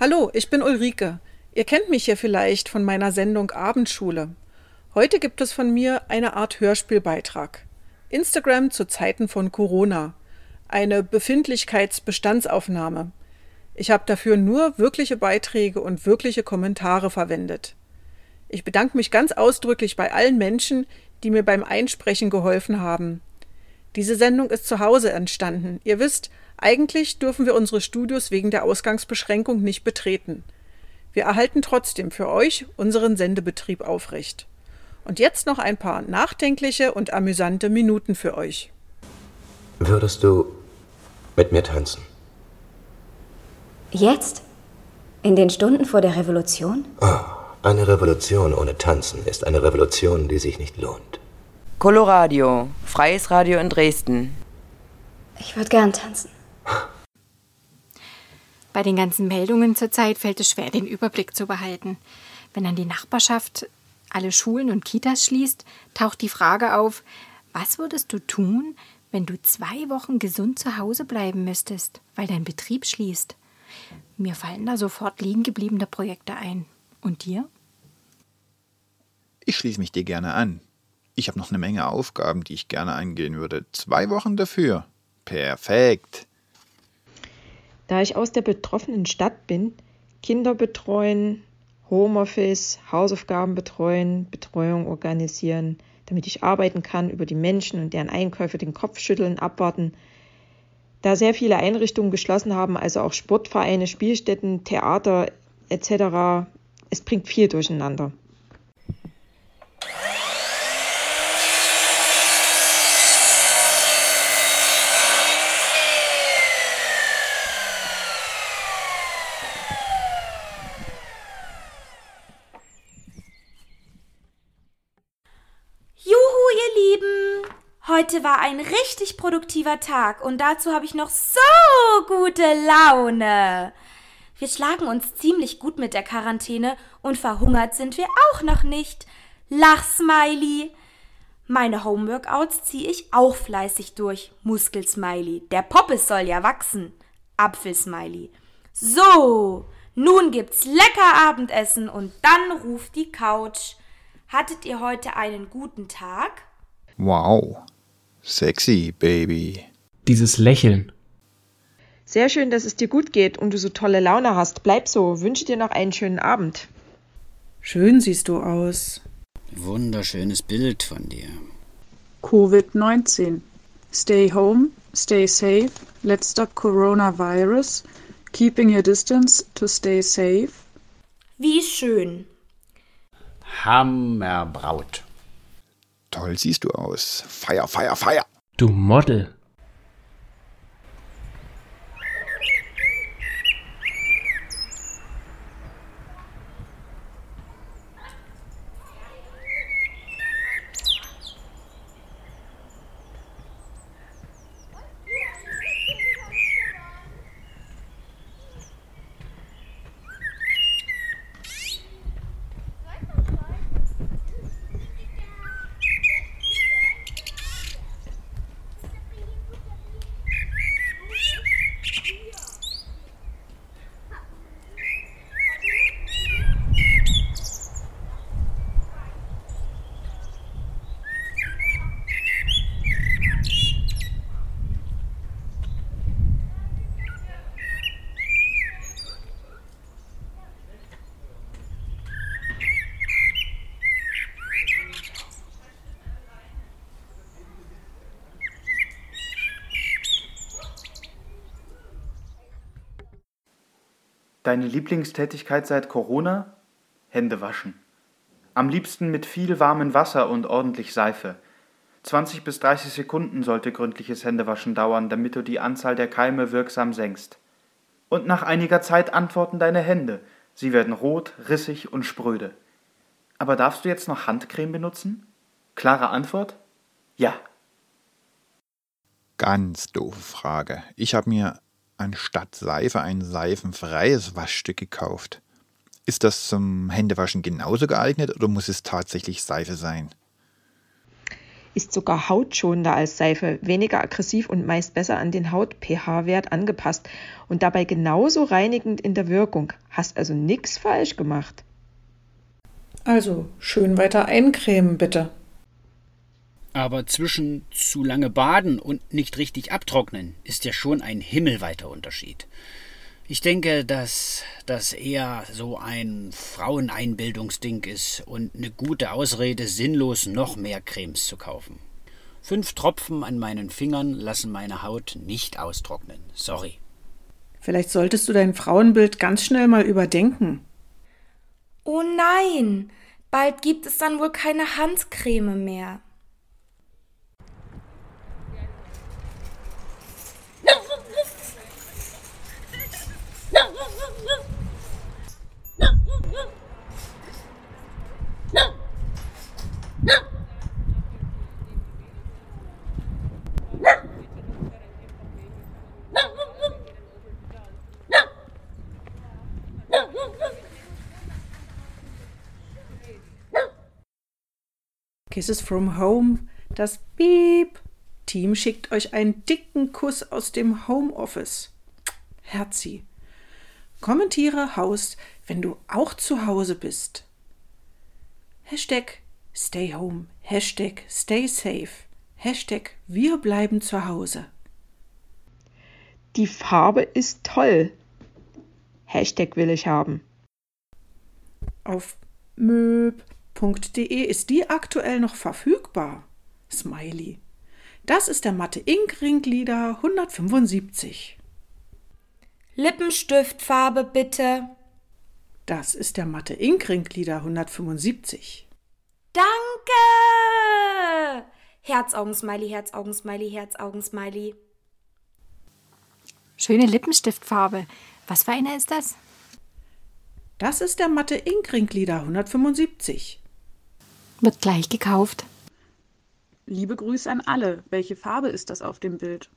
Hallo, ich bin Ulrike. Ihr kennt mich ja vielleicht von meiner Sendung Abendschule. Heute gibt es von mir eine Art Hörspielbeitrag. Instagram zu Zeiten von Corona. Eine Befindlichkeitsbestandsaufnahme. Ich habe dafür nur wirkliche Beiträge und wirkliche Kommentare verwendet. Ich bedanke mich ganz ausdrücklich bei allen Menschen, die mir beim Einsprechen geholfen haben. Diese Sendung ist zu Hause entstanden. Ihr wisst, eigentlich dürfen wir unsere Studios wegen der Ausgangsbeschränkung nicht betreten. Wir erhalten trotzdem für euch unseren Sendebetrieb aufrecht. Und jetzt noch ein paar nachdenkliche und amüsante Minuten für euch. Würdest du mit mir tanzen? Jetzt? In den Stunden vor der Revolution? Oh, eine Revolution ohne Tanzen ist eine Revolution, die sich nicht lohnt. Coloradio, freies Radio in Dresden. Ich würde gern tanzen. Bei den ganzen Meldungen zurzeit fällt es schwer, den Überblick zu behalten. Wenn dann die Nachbarschaft alle Schulen und Kitas schließt, taucht die Frage auf, was würdest du tun, wenn du zwei Wochen gesund zu Hause bleiben müsstest, weil dein Betrieb schließt? Mir fallen da sofort liegen gebliebene Projekte ein. Und dir? Ich schließe mich dir gerne an. Ich habe noch eine Menge Aufgaben, die ich gerne angehen würde. Zwei Wochen dafür. Perfekt. Da ich aus der betroffenen Stadt bin, Kinder betreuen, Homeoffice, Hausaufgaben betreuen, Betreuung organisieren, damit ich arbeiten kann, über die Menschen und deren Einkäufe den Kopf schütteln, abwarten. Da sehr viele Einrichtungen geschlossen haben, also auch Sportvereine, Spielstätten, Theater etc., es bringt viel durcheinander. Heute war ein richtig produktiver Tag und dazu habe ich noch so gute Laune. Wir schlagen uns ziemlich gut mit der Quarantäne und verhungert sind wir auch noch nicht. Lach, Smiley. Meine Homeworkouts ziehe ich auch fleißig durch. Muskelsmiley. Der Poppes soll ja wachsen. Apfelsmiley. So, nun gibt's lecker Abendessen und dann ruft die Couch. Hattet ihr heute einen guten Tag? Wow, Sexy, Baby. Dieses Lächeln. Sehr schön, dass es dir gut geht und du so tolle Laune hast. Bleib so. Wünsche dir noch einen schönen Abend. Schön siehst du aus. Wunderschönes Bild von dir. Covid-19. Stay home, stay safe, let's stop coronavirus, keeping your distance to stay safe. Wie schön. Hammerbraut. Toll siehst du aus. Feier, feier, feier. Du Model. Deine Lieblingstätigkeit seit Corona? Hände waschen. Am liebsten mit viel warmem Wasser und ordentlich Seife. 20 bis 30 Sekunden sollte gründliches Händewaschen dauern, damit du die Anzahl der Keime wirksam senkst. Und nach einiger Zeit antworten deine Hände. Sie werden rot, rissig und spröde. Aber darfst du jetzt noch Handcreme benutzen? Klare Antwort? Ja. Ganz doofe Frage. Ich habe mir anstatt Seife ein seifenfreies Waschstück gekauft. Ist das zum Händewaschen genauso geeignet oder muss es tatsächlich Seife sein? ist sogar hautschonender als Seife, weniger aggressiv und meist besser an den Haut-pH-Wert angepasst und dabei genauso reinigend in der Wirkung. Hast also nichts falsch gemacht. Also schön weiter eincremen, bitte. Aber zwischen zu lange baden und nicht richtig abtrocknen ist ja schon ein himmelweiter Unterschied. Ich denke, dass das eher so ein Fraueneinbildungsding ist und eine gute Ausrede, sinnlos noch mehr Cremes zu kaufen. Fünf Tropfen an meinen Fingern lassen meine Haut nicht austrocknen. Sorry. Vielleicht solltest du dein Frauenbild ganz schnell mal überdenken. Oh nein, bald gibt es dann wohl keine Handcreme mehr. Kisses from Home, das Beep. Team schickt euch einen dicken Kuss aus dem Homeoffice. Herzi. Kommentiere Haus, wenn du auch zu Hause bist. Hashtag Stay Home. Hashtag Stay Safe. Hashtag Wir bleiben zu Hause. Die Farbe ist toll. Hashtag will ich haben. Auf möb Ink.de ist die aktuell noch verfügbar. Smiley. Das ist der Matte Ink Ringlieder 175. Lippenstiftfarbe bitte. Das ist der Matte Ink Ringlieder 175. Danke! Herzaugensmiley, Herzaugensmiley, Herzaugensmiley. Schöne Lippenstiftfarbe. Was für eine ist das? Das ist der Matte Ink Ringlieder 175. Wird gleich gekauft. Liebe Grüße an alle. Welche Farbe ist das auf dem Bild?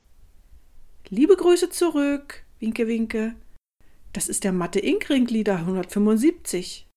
Liebe Grüße zurück. Winke, winke. Das ist der Matte Ink Ringlieder 175.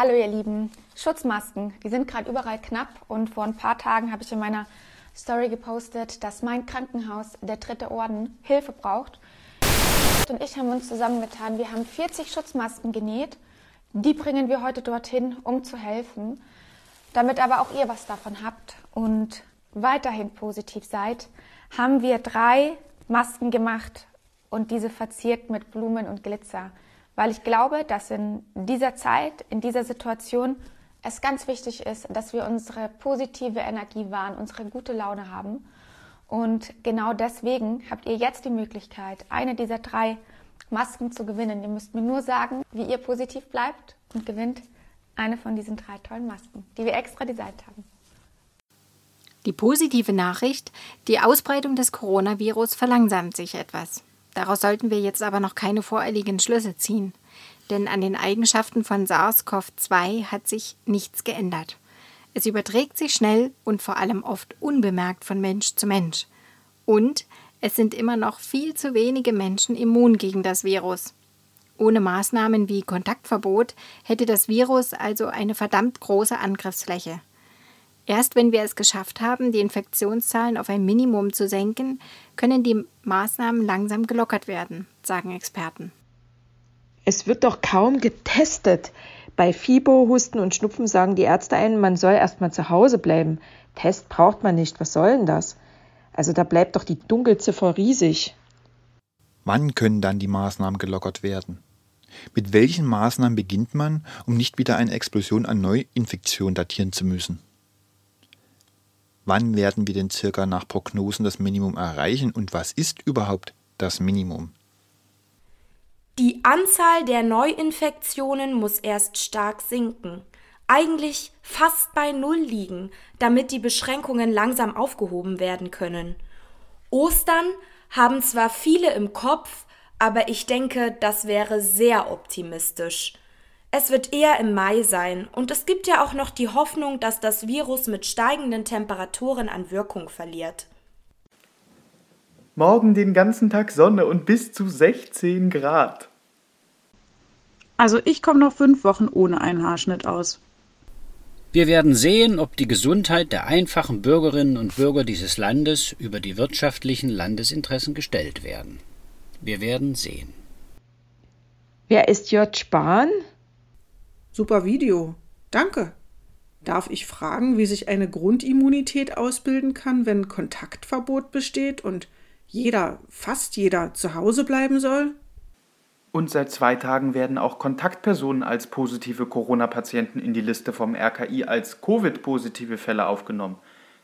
Hallo ihr Lieben, Schutzmasken, die sind gerade überall knapp und vor ein paar Tagen habe ich in meiner Story gepostet, dass mein Krankenhaus, der dritte Orden, Hilfe braucht. Und ich haben uns zusammengetan, wir haben 40 Schutzmasken genäht, die bringen wir heute dorthin, um zu helfen. Damit aber auch ihr was davon habt und weiterhin positiv seid, haben wir drei Masken gemacht und diese verziert mit Blumen und Glitzer weil ich glaube, dass in dieser Zeit, in dieser Situation es ganz wichtig ist, dass wir unsere positive Energie wahren, unsere gute Laune haben. Und genau deswegen habt ihr jetzt die Möglichkeit, eine dieser drei Masken zu gewinnen. Ihr müsst mir nur sagen, wie ihr positiv bleibt und gewinnt eine von diesen drei tollen Masken, die wir extra designt haben. Die positive Nachricht, die Ausbreitung des Coronavirus verlangsamt sich etwas. Daraus sollten wir jetzt aber noch keine voreiligen Schlüsse ziehen, denn an den Eigenschaften von SARS-CoV-2 hat sich nichts geändert. Es überträgt sich schnell und vor allem oft unbemerkt von Mensch zu Mensch. Und es sind immer noch viel zu wenige Menschen immun gegen das Virus. Ohne Maßnahmen wie Kontaktverbot hätte das Virus also eine verdammt große Angriffsfläche. Erst wenn wir es geschafft haben, die Infektionszahlen auf ein Minimum zu senken, können die Maßnahmen langsam gelockert werden, sagen Experten. Es wird doch kaum getestet. Bei Fieber, Husten und Schnupfen sagen die Ärzte einen, man soll erstmal zu Hause bleiben. Test braucht man nicht. Was soll denn das? Also da bleibt doch die Dunkelziffer riesig. Wann können dann die Maßnahmen gelockert werden? Mit welchen Maßnahmen beginnt man, um nicht wieder eine Explosion an Neuinfektionen datieren zu müssen? Wann werden wir denn circa nach Prognosen das Minimum erreichen und was ist überhaupt das Minimum? Die Anzahl der Neuinfektionen muss erst stark sinken, eigentlich fast bei Null liegen, damit die Beschränkungen langsam aufgehoben werden können. Ostern haben zwar viele im Kopf, aber ich denke, das wäre sehr optimistisch. Es wird eher im Mai sein und es gibt ja auch noch die Hoffnung, dass das Virus mit steigenden Temperaturen an Wirkung verliert. Morgen den ganzen Tag Sonne und bis zu 16 Grad. Also ich komme noch fünf Wochen ohne einen Haarschnitt aus. Wir werden sehen, ob die Gesundheit der einfachen Bürgerinnen und Bürger dieses Landes über die wirtschaftlichen Landesinteressen gestellt werden. Wir werden sehen. Wer ist J. Spahn? Super Video. Danke. Darf ich fragen, wie sich eine Grundimmunität ausbilden kann, wenn Kontaktverbot besteht und jeder, fast jeder, zu Hause bleiben soll? Und seit zwei Tagen werden auch Kontaktpersonen als positive Corona-Patienten in die Liste vom RKI als Covid-positive Fälle aufgenommen.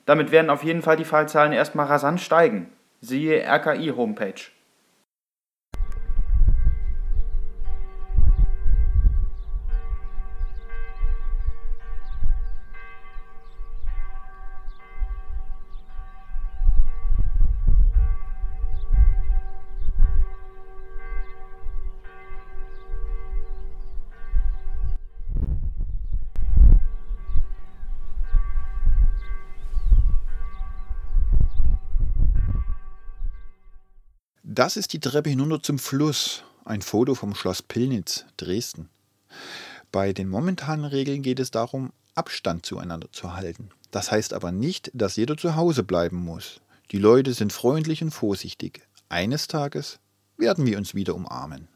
Damit werden auf jeden Fall die Fallzahlen erstmal rasant steigen. Siehe RKI-Homepage. Das ist die Treppe hinunter zum Fluss. Ein Foto vom Schloss Pillnitz, Dresden. Bei den momentanen Regeln geht es darum, Abstand zueinander zu halten. Das heißt aber nicht, dass jeder zu Hause bleiben muss. Die Leute sind freundlich und vorsichtig. Eines Tages werden wir uns wieder umarmen.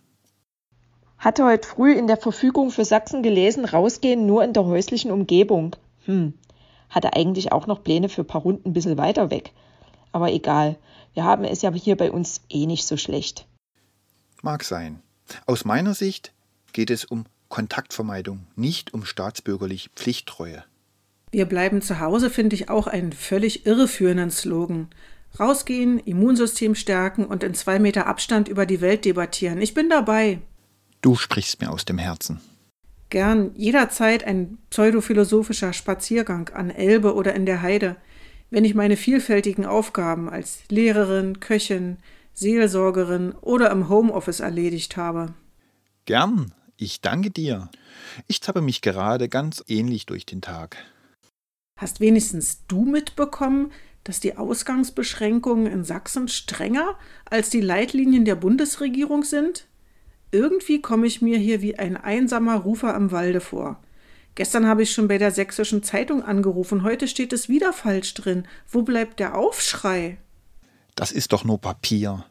Hatte heute früh in der Verfügung für Sachsen gelesen, rausgehen nur in der häuslichen Umgebung. Hm, hatte eigentlich auch noch Pläne für ein paar Runden ein bisschen weiter weg. Aber egal, wir haben es ja hier bei uns eh nicht so schlecht. Mag sein. Aus meiner Sicht geht es um Kontaktvermeidung, nicht um staatsbürgerliche Pflichttreue. Wir bleiben zu Hause finde ich auch einen völlig irreführenden Slogan. Rausgehen, Immunsystem stärken und in zwei Meter Abstand über die Welt debattieren. Ich bin dabei. Du sprichst mir aus dem Herzen. Gern jederzeit ein pseudophilosophischer Spaziergang an Elbe oder in der Heide wenn ich meine vielfältigen Aufgaben als Lehrerin, Köchin, Seelsorgerin oder im Homeoffice erledigt habe. Gern, ich danke dir. Ich zappe mich gerade ganz ähnlich durch den Tag. Hast wenigstens du mitbekommen, dass die Ausgangsbeschränkungen in Sachsen strenger als die Leitlinien der Bundesregierung sind? Irgendwie komme ich mir hier wie ein einsamer Rufer im Walde vor. Gestern habe ich schon bei der Sächsischen Zeitung angerufen. Heute steht es wieder falsch drin. Wo bleibt der Aufschrei? Das ist doch nur Papier.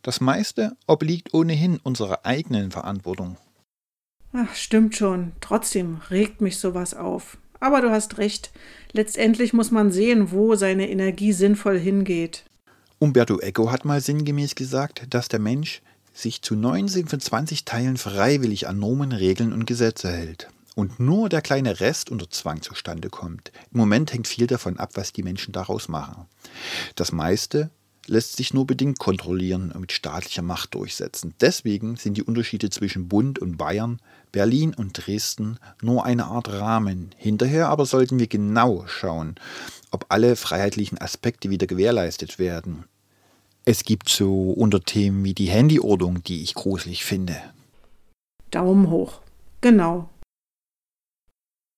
Das meiste obliegt ohnehin unserer eigenen Verantwortung. Ach, stimmt schon. Trotzdem regt mich sowas auf. Aber du hast recht. Letztendlich muss man sehen, wo seine Energie sinnvoll hingeht. Umberto Eco hat mal sinngemäß gesagt, dass der Mensch sich zu 19 von 20 Teilen freiwillig an Normen, Regeln und Gesetze hält und nur der kleine Rest unter Zwang zustande kommt. Im Moment hängt viel davon ab, was die Menschen daraus machen. Das meiste lässt sich nur bedingt kontrollieren und mit staatlicher Macht durchsetzen. Deswegen sind die Unterschiede zwischen Bund und Bayern, Berlin und Dresden nur eine Art Rahmen. Hinterher aber sollten wir genau schauen, ob alle freiheitlichen Aspekte wieder gewährleistet werden. Es gibt so Unterthemen wie die Handyordnung, die ich gruselig finde. Daumen hoch. Genau.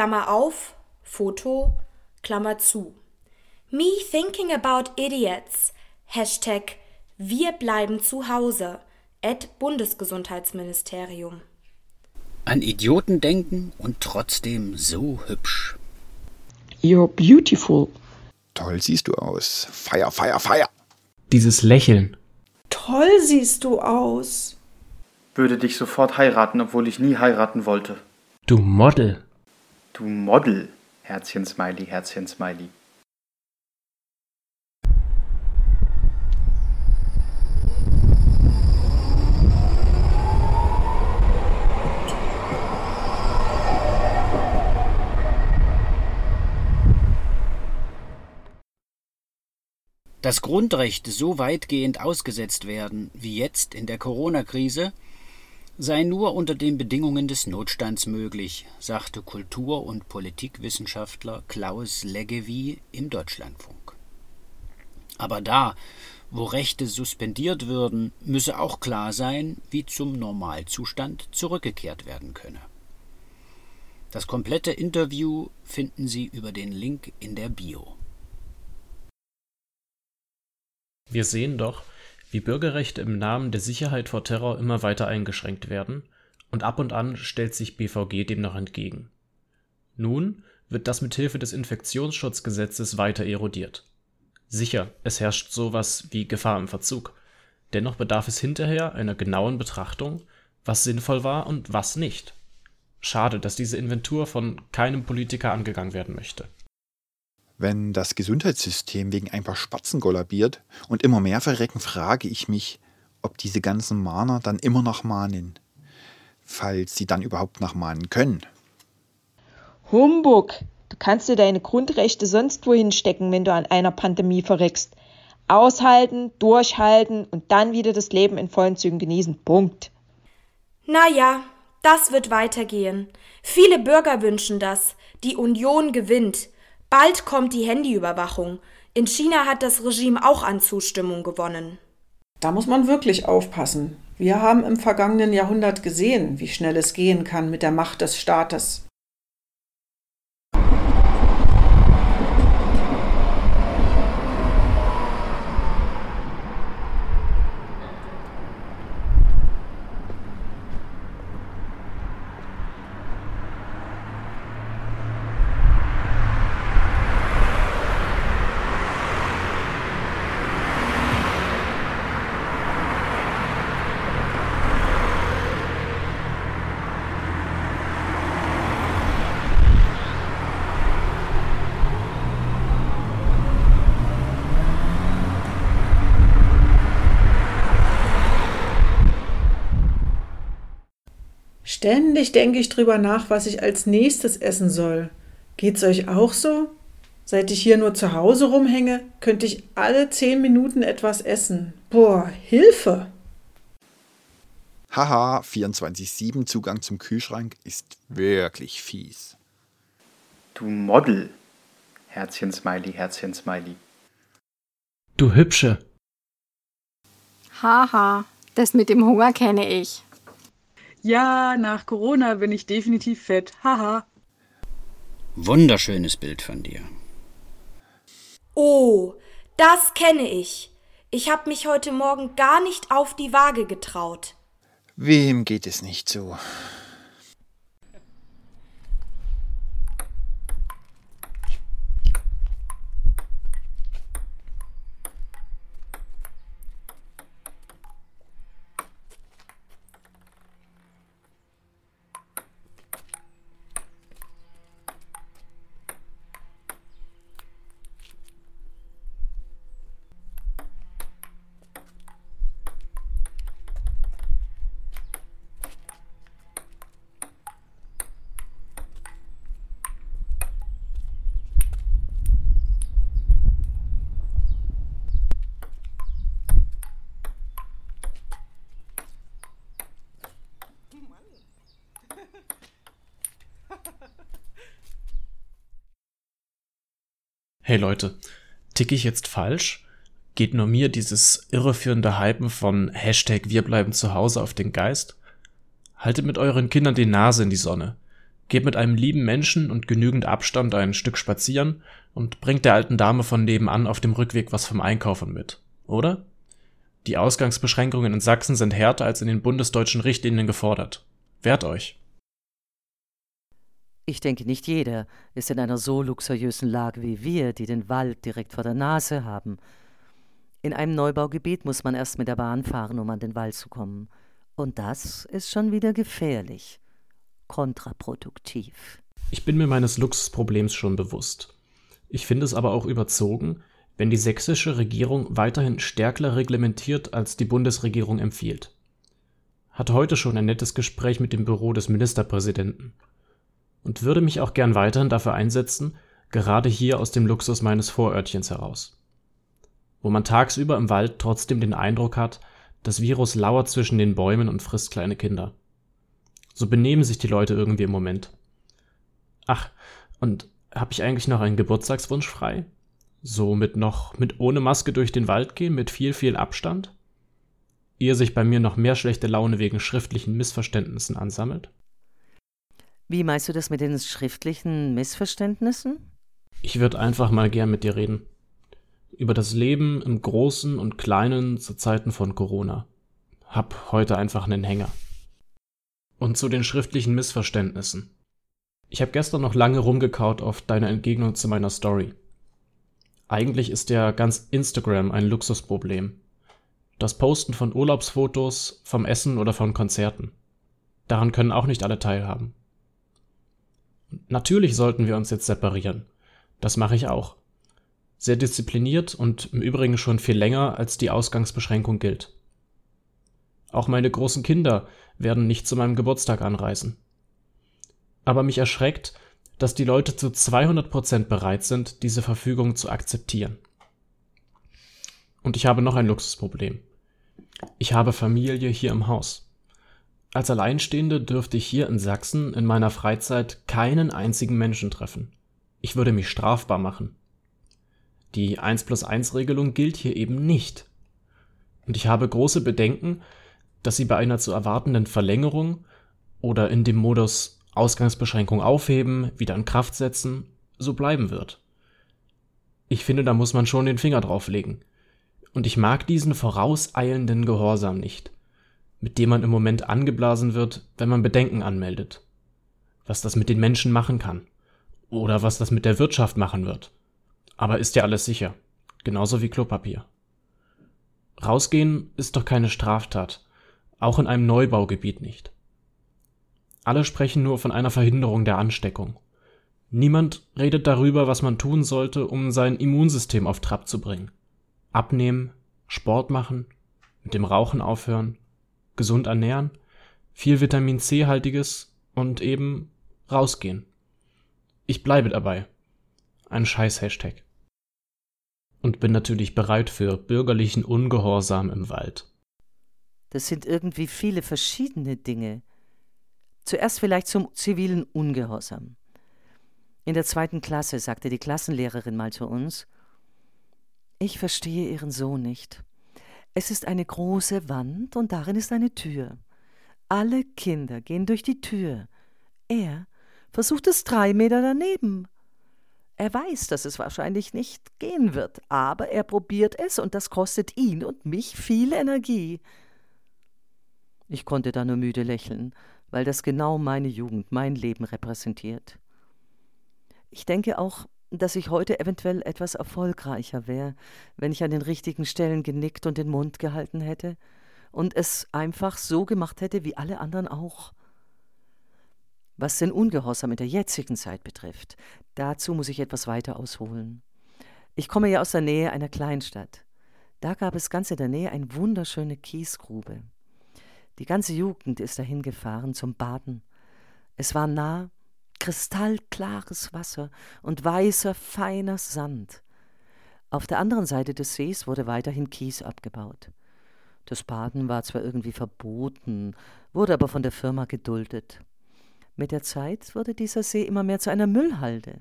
Klammer auf, Foto, Klammer zu. Me thinking about idiots. Hashtag Wir bleiben zu Hause. Ad Bundesgesundheitsministerium. An Idioten denken und trotzdem so hübsch. You're beautiful. Toll siehst du aus. Feier, feier, feier. Dieses Lächeln. Toll siehst du aus. Würde dich sofort heiraten, obwohl ich nie heiraten wollte. Du Model. Du Model. Herzchen Smiley, Herzchen Smiley. Dass Grundrechte so weitgehend ausgesetzt werden wie jetzt in der Corona-Krise, sei nur unter den Bedingungen des Notstands möglich, sagte Kultur- und Politikwissenschaftler Klaus Leggevi im Deutschlandfunk. Aber da, wo Rechte suspendiert würden, müsse auch klar sein, wie zum Normalzustand zurückgekehrt werden könne. Das komplette Interview finden Sie über den Link in der Bio. Wir sehen doch, wie Bürgerrechte im Namen der Sicherheit vor Terror immer weiter eingeschränkt werden, und ab und an stellt sich BVG dem noch entgegen. Nun wird das mit Hilfe des Infektionsschutzgesetzes weiter erodiert. Sicher, es herrscht sowas wie Gefahr im Verzug. Dennoch bedarf es hinterher einer genauen Betrachtung, was sinnvoll war und was nicht. Schade, dass diese Inventur von keinem Politiker angegangen werden möchte. Wenn das Gesundheitssystem wegen ein paar Spatzen kollabiert und immer mehr verrecken, frage ich mich, ob diese ganzen Mahner dann immer noch mahnen. Falls sie dann überhaupt noch mahnen können. Humbug! Du kannst dir deine Grundrechte sonst wohin stecken, wenn du an einer Pandemie verreckst. Aushalten, durchhalten und dann wieder das Leben in vollen Zügen genießen. Punkt. Naja, das wird weitergehen. Viele Bürger wünschen das. Die Union gewinnt. Bald kommt die Handyüberwachung. In China hat das Regime auch an Zustimmung gewonnen. Da muss man wirklich aufpassen. Wir haben im vergangenen Jahrhundert gesehen, wie schnell es gehen kann mit der Macht des Staates. Ständig denke ich drüber nach, was ich als nächstes essen soll. Geht's euch auch so? Seit ich hier nur zu Hause rumhänge, könnte ich alle zehn Minuten etwas essen. Boah, Hilfe! Haha, 24-7 Zugang zum Kühlschrank ist wirklich fies. Du Model. Herzchen Smiley, Herzchen Smiley. Du Hübsche. Haha, das mit dem Hunger kenne ich. Ja, nach Corona bin ich definitiv fett. Haha. Wunderschönes Bild von dir. Oh, das kenne ich. Ich habe mich heute Morgen gar nicht auf die Waage getraut. Wem geht es nicht so? Hey Leute, tick ich jetzt falsch? Geht nur mir dieses irreführende Hypen von Hashtag Wir bleiben zu Hause auf den Geist? Haltet mit euren Kindern die Nase in die Sonne. Geht mit einem lieben Menschen und genügend Abstand ein Stück spazieren und bringt der alten Dame von nebenan auf dem Rückweg was vom Einkaufen mit, oder? Die Ausgangsbeschränkungen in Sachsen sind härter als in den bundesdeutschen Richtlinien gefordert. Wehrt euch. Ich denke, nicht jeder ist in einer so luxuriösen Lage wie wir, die den Wald direkt vor der Nase haben. In einem Neubaugebiet muss man erst mit der Bahn fahren, um an den Wald zu kommen. Und das ist schon wieder gefährlich. Kontraproduktiv. Ich bin mir meines Luxusproblems schon bewusst. Ich finde es aber auch überzogen, wenn die sächsische Regierung weiterhin stärker reglementiert, als die Bundesregierung empfiehlt. Hatte heute schon ein nettes Gespräch mit dem Büro des Ministerpräsidenten und würde mich auch gern weiterhin dafür einsetzen, gerade hier aus dem Luxus meines Vorörtchens heraus. Wo man tagsüber im Wald trotzdem den Eindruck hat, das Virus lauert zwischen den Bäumen und frisst kleine Kinder. So benehmen sich die Leute irgendwie im Moment. Ach, und habe ich eigentlich noch einen Geburtstagswunsch frei? So mit noch mit ohne Maske durch den Wald gehen, mit viel, viel Abstand? Ehe sich bei mir noch mehr schlechte Laune wegen schriftlichen Missverständnissen ansammelt? Wie meinst du das mit den schriftlichen Missverständnissen? Ich würde einfach mal gern mit dir reden. Über das Leben im Großen und Kleinen zu Zeiten von Corona. Hab heute einfach einen Hänger. Und zu den schriftlichen Missverständnissen. Ich habe gestern noch lange rumgekaut auf deine Entgegnung zu meiner Story. Eigentlich ist ja ganz Instagram ein Luxusproblem. Das Posten von Urlaubsfotos, vom Essen oder von Konzerten. Daran können auch nicht alle teilhaben. Natürlich sollten wir uns jetzt separieren. Das mache ich auch. Sehr diszipliniert und im Übrigen schon viel länger, als die Ausgangsbeschränkung gilt. Auch meine großen Kinder werden nicht zu meinem Geburtstag anreisen. Aber mich erschreckt, dass die Leute zu 200% bereit sind, diese Verfügung zu akzeptieren. Und ich habe noch ein Luxusproblem. Ich habe Familie hier im Haus. Als Alleinstehende dürfte ich hier in Sachsen in meiner Freizeit keinen einzigen Menschen treffen. Ich würde mich strafbar machen. Die 1 plus 1 Regelung gilt hier eben nicht. Und ich habe große Bedenken, dass sie bei einer zu erwartenden Verlängerung oder in dem Modus Ausgangsbeschränkung aufheben, wieder in Kraft setzen, so bleiben wird. Ich finde, da muss man schon den Finger drauflegen. Und ich mag diesen vorauseilenden Gehorsam nicht, mit dem man im Moment angeblasen wird, wenn man Bedenken anmeldet. Was das mit den Menschen machen kann. Oder was das mit der Wirtschaft machen wird. Aber ist ja alles sicher. Genauso wie Klopapier. Rausgehen ist doch keine Straftat. Auch in einem Neubaugebiet nicht. Alle sprechen nur von einer Verhinderung der Ansteckung. Niemand redet darüber, was man tun sollte, um sein Immunsystem auf Trab zu bringen. Abnehmen, Sport machen, mit dem Rauchen aufhören, gesund ernähren, viel Vitamin C-haltiges und eben rausgehen. Ich bleibe dabei. Ein scheiß Hashtag. Und bin natürlich bereit für bürgerlichen Ungehorsam im Wald. Das sind irgendwie viele verschiedene Dinge. Zuerst vielleicht zum zivilen Ungehorsam. In der zweiten Klasse sagte die Klassenlehrerin mal zu uns, ich verstehe Ihren Sohn nicht. Es ist eine große Wand und darin ist eine Tür. Alle Kinder gehen durch die Tür. Er versucht es drei Meter daneben. Er weiß, dass es wahrscheinlich nicht gehen wird, aber er probiert es und das kostet ihn und mich viel Energie. Ich konnte da nur müde lächeln weil das genau meine Jugend, mein Leben repräsentiert. Ich denke auch, dass ich heute eventuell etwas erfolgreicher wäre, wenn ich an den richtigen Stellen genickt und den Mund gehalten hätte und es einfach so gemacht hätte wie alle anderen auch. Was den Ungehorsam in der jetzigen Zeit betrifft, dazu muss ich etwas weiter ausholen. Ich komme ja aus der Nähe einer Kleinstadt. Da gab es ganz in der Nähe eine wunderschöne Kiesgrube. Die ganze Jugend ist dahin gefahren zum Baden. Es war nah, kristallklares Wasser und weißer, feiner Sand. Auf der anderen Seite des Sees wurde weiterhin Kies abgebaut. Das Baden war zwar irgendwie verboten, wurde aber von der Firma geduldet. Mit der Zeit wurde dieser See immer mehr zu einer Müllhalde.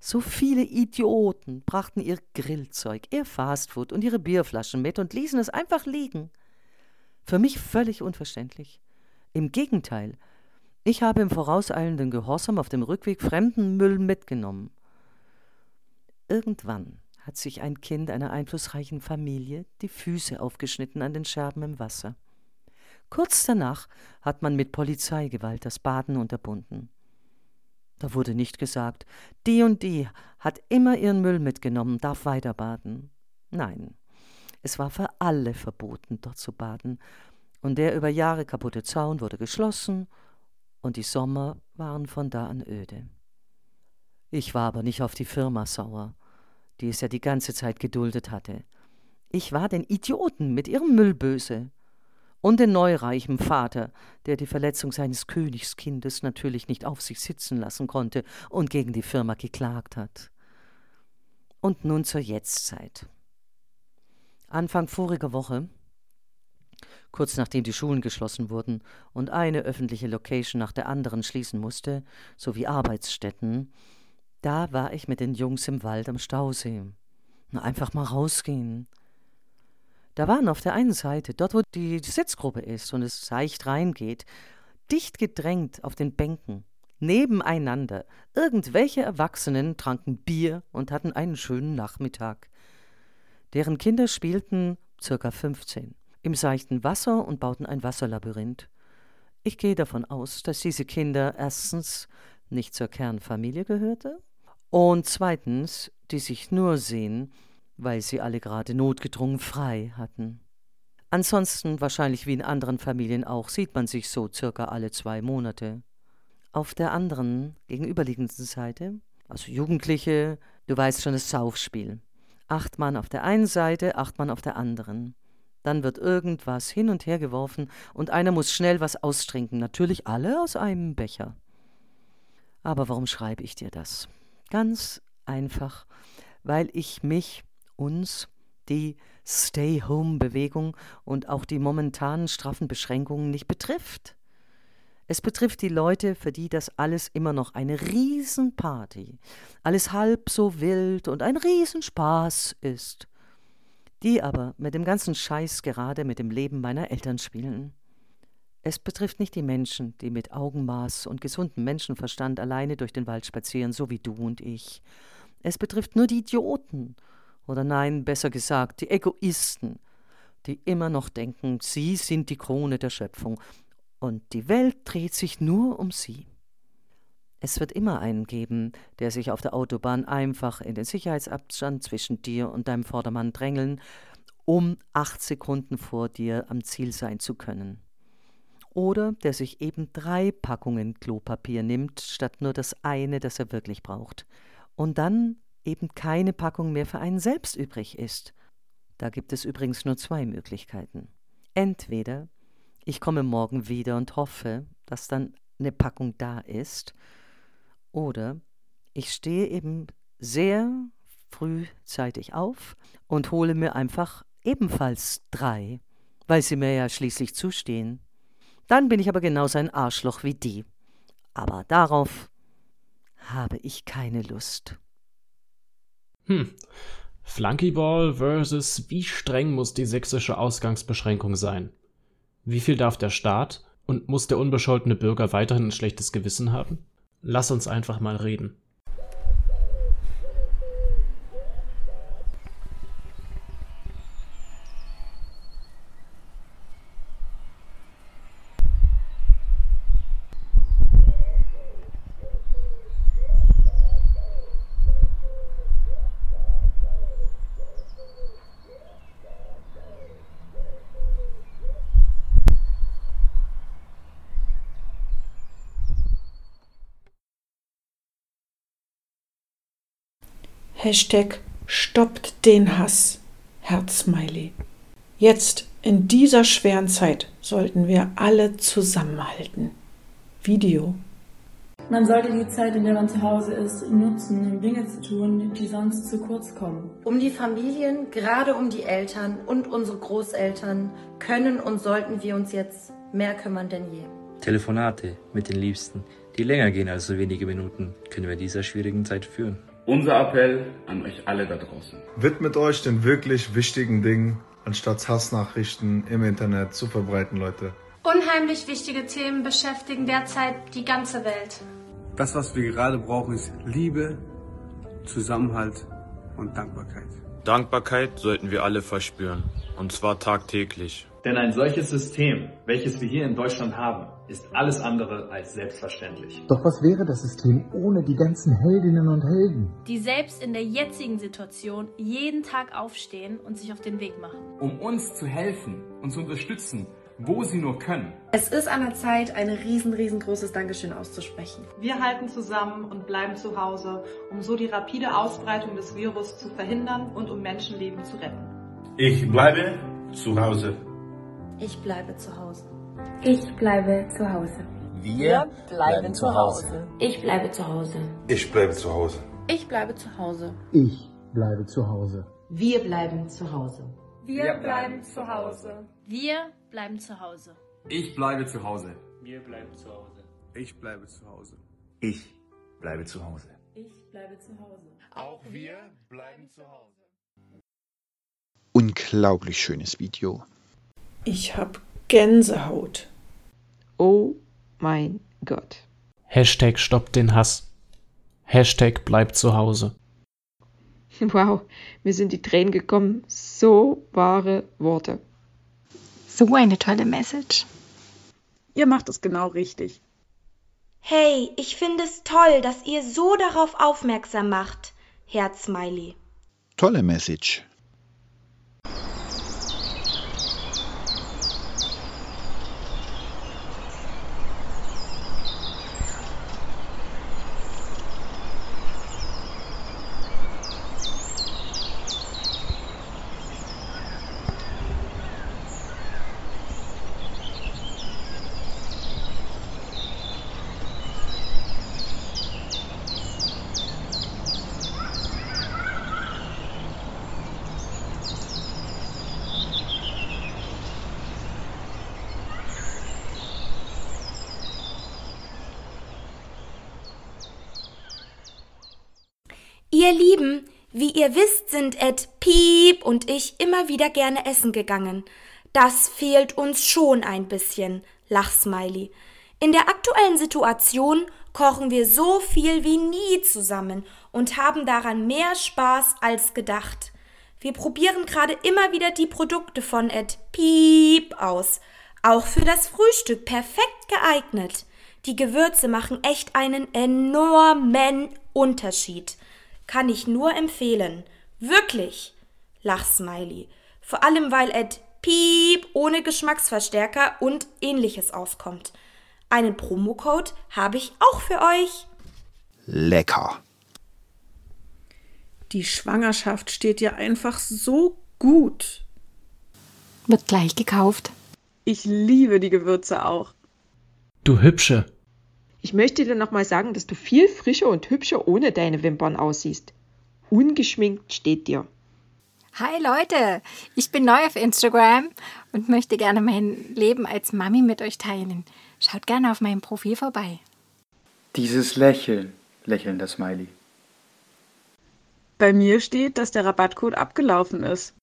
So viele Idioten brachten ihr Grillzeug, ihr Fastfood und ihre Bierflaschen mit und ließen es einfach liegen. Für mich völlig unverständlich. Im Gegenteil, ich habe im vorauseilenden Gehorsam auf dem Rückweg fremden Müll mitgenommen. Irgendwann hat sich ein Kind einer einflussreichen Familie die Füße aufgeschnitten an den Scherben im Wasser. Kurz danach hat man mit Polizeigewalt das Baden unterbunden. Da wurde nicht gesagt, die und die hat immer ihren Müll mitgenommen, darf weiter baden. Nein, es war für alle verboten, dort zu baden, und der über Jahre kaputte Zaun wurde geschlossen, und die Sommer waren von da an öde. Ich war aber nicht auf die Firma sauer, die es ja die ganze Zeit geduldet hatte. Ich war den Idioten mit ihrem Müll böse. Und den neureichen Vater, der die Verletzung seines Königskindes natürlich nicht auf sich sitzen lassen konnte und gegen die Firma geklagt hat. Und nun zur Jetztzeit. Anfang voriger Woche, kurz nachdem die Schulen geschlossen wurden und eine öffentliche Location nach der anderen schließen musste, sowie Arbeitsstätten, da war ich mit den Jungs im Wald am Stausee. Einfach mal rausgehen. Da waren auf der einen Seite, dort wo die Sitzgruppe ist und es seicht reingeht, dicht gedrängt auf den Bänken, nebeneinander, irgendwelche Erwachsenen tranken Bier und hatten einen schönen Nachmittag. Deren Kinder spielten, circa 15, im seichten Wasser und bauten ein Wasserlabyrinth. Ich gehe davon aus, dass diese Kinder erstens nicht zur Kernfamilie gehörte und zweitens, die sich nur sehen, weil sie alle gerade notgedrungen frei hatten. Ansonsten, wahrscheinlich wie in anderen Familien auch, sieht man sich so circa alle zwei Monate. Auf der anderen, gegenüberliegenden Seite, also Jugendliche, du weißt schon das Saufspiel. Acht Mann auf der einen Seite, acht Mann auf der anderen. Dann wird irgendwas hin und her geworfen und einer muss schnell was austrinken, natürlich alle aus einem Becher. Aber warum schreibe ich dir das? Ganz einfach, weil ich mich uns die Stay-Home-Bewegung und auch die momentanen straffen Beschränkungen nicht betrifft. Es betrifft die Leute, für die das alles immer noch eine Riesenparty, alles halb so wild und ein Riesenspaß ist, die aber mit dem ganzen Scheiß gerade mit dem Leben meiner Eltern spielen. Es betrifft nicht die Menschen, die mit Augenmaß und gesundem Menschenverstand alleine durch den Wald spazieren, so wie du und ich. Es betrifft nur die Idioten oder nein, besser gesagt, die Egoisten, die immer noch denken, sie sind die Krone der Schöpfung und die Welt dreht sich nur um sie. Es wird immer einen geben, der sich auf der Autobahn einfach in den Sicherheitsabstand zwischen dir und deinem Vordermann drängeln, um acht Sekunden vor dir am Ziel sein zu können. Oder der sich eben drei Packungen Klopapier nimmt, statt nur das eine, das er wirklich braucht. Und dann eben keine Packung mehr für einen selbst übrig ist. Da gibt es übrigens nur zwei Möglichkeiten. Entweder ich komme morgen wieder und hoffe, dass dann eine Packung da ist, oder ich stehe eben sehr frühzeitig auf und hole mir einfach ebenfalls drei, weil sie mir ja schließlich zustehen. Dann bin ich aber genauso ein Arschloch wie die. Aber darauf habe ich keine Lust. Hm. Flunkyball versus wie streng muss die sächsische Ausgangsbeschränkung sein? Wie viel darf der Staat und muss der unbescholtene Bürger weiterhin ein schlechtes Gewissen haben? Lass uns einfach mal reden. Hashtag stoppt den Hass. Herzsmiley. Jetzt, in dieser schweren Zeit, sollten wir alle zusammenhalten. Video. Man sollte die Zeit, in der man zu Hause ist, nutzen, um Dinge zu tun, die sonst zu kurz kommen. Um die Familien, gerade um die Eltern und unsere Großeltern, können und sollten wir uns jetzt mehr kümmern denn je. Telefonate mit den Liebsten, die länger gehen als so wenige Minuten, können wir in dieser schwierigen Zeit führen. Unser Appell an euch alle da draußen. Widmet euch den wirklich wichtigen Dingen, anstatt Hassnachrichten im Internet zu verbreiten, Leute. Unheimlich wichtige Themen beschäftigen derzeit die ganze Welt. Das, was wir gerade brauchen, ist Liebe, Zusammenhalt und Dankbarkeit. Dankbarkeit sollten wir alle verspüren, und zwar tagtäglich. Denn ein solches System, welches wir hier in Deutschland haben, ist alles andere als selbstverständlich. Doch was wäre das System ohne die ganzen Heldinnen und Helden? Die selbst in der jetzigen Situation jeden Tag aufstehen und sich auf den Weg machen. Um uns zu helfen und zu unterstützen, wo sie nur können. Es ist an der Zeit, ein riesen, riesengroßes Dankeschön auszusprechen. Wir halten zusammen und bleiben zu Hause, um so die rapide Ausbreitung des Virus zu verhindern und um Menschenleben zu retten. Ich bleibe zu Hause. Ich bleibe zu Hause. Ich bleibe zu Hause. Wir bleiben zu Hause. Ich bleibe zu Hause. Ich bleibe zu Hause. Ich bleibe zu Hause. Ich bleibe zu Hause. Wir bleiben zu Hause. Wir bleiben zu Hause. Wir bleiben zu Hause. Ich bleibe zu Hause. Wir bleiben zu Hause. Ich bleibe zu Hause. Ich bleibe zu Hause. Ich bleibe zu Hause. Auch wir bleiben zu Hause. Unglaublich schönes Video. Ich hab Gänsehaut. Oh mein Gott. Hashtag stoppt den Hass. Hashtag bleibt zu Hause. Wow, mir sind die Tränen gekommen. So wahre Worte. So eine tolle Message. Ihr macht es genau richtig. Hey, ich finde es toll, dass ihr so darauf aufmerksam macht. Herz Smiley. Tolle Message. Ihr Lieben, wie ihr wisst, sind Ed Piep und ich immer wieder gerne essen gegangen. Das fehlt uns schon ein bisschen, Lachsmiley. In der aktuellen Situation kochen wir so viel wie nie zusammen und haben daran mehr Spaß als gedacht. Wir probieren gerade immer wieder die Produkte von Ed Piep aus. Auch für das Frühstück perfekt geeignet. Die Gewürze machen echt einen enormen Unterschied. Kann ich nur empfehlen. Wirklich. Lachsmiley. Vor allem, weil Ed Piep ohne Geschmacksverstärker und ähnliches auskommt. Einen Promocode habe ich auch für euch. Lecker. Die Schwangerschaft steht dir einfach so gut. Wird gleich gekauft. Ich liebe die Gewürze auch. Du Hübsche. Ich möchte dir nochmal sagen, dass du viel frischer und hübscher ohne deine Wimpern aussiehst. Ungeschminkt steht dir. Hi Leute, ich bin neu auf Instagram und möchte gerne mein Leben als Mami mit euch teilen. Schaut gerne auf meinem Profil vorbei. Dieses Lächeln, lächelnder Smiley. Bei mir steht, dass der Rabattcode abgelaufen ist.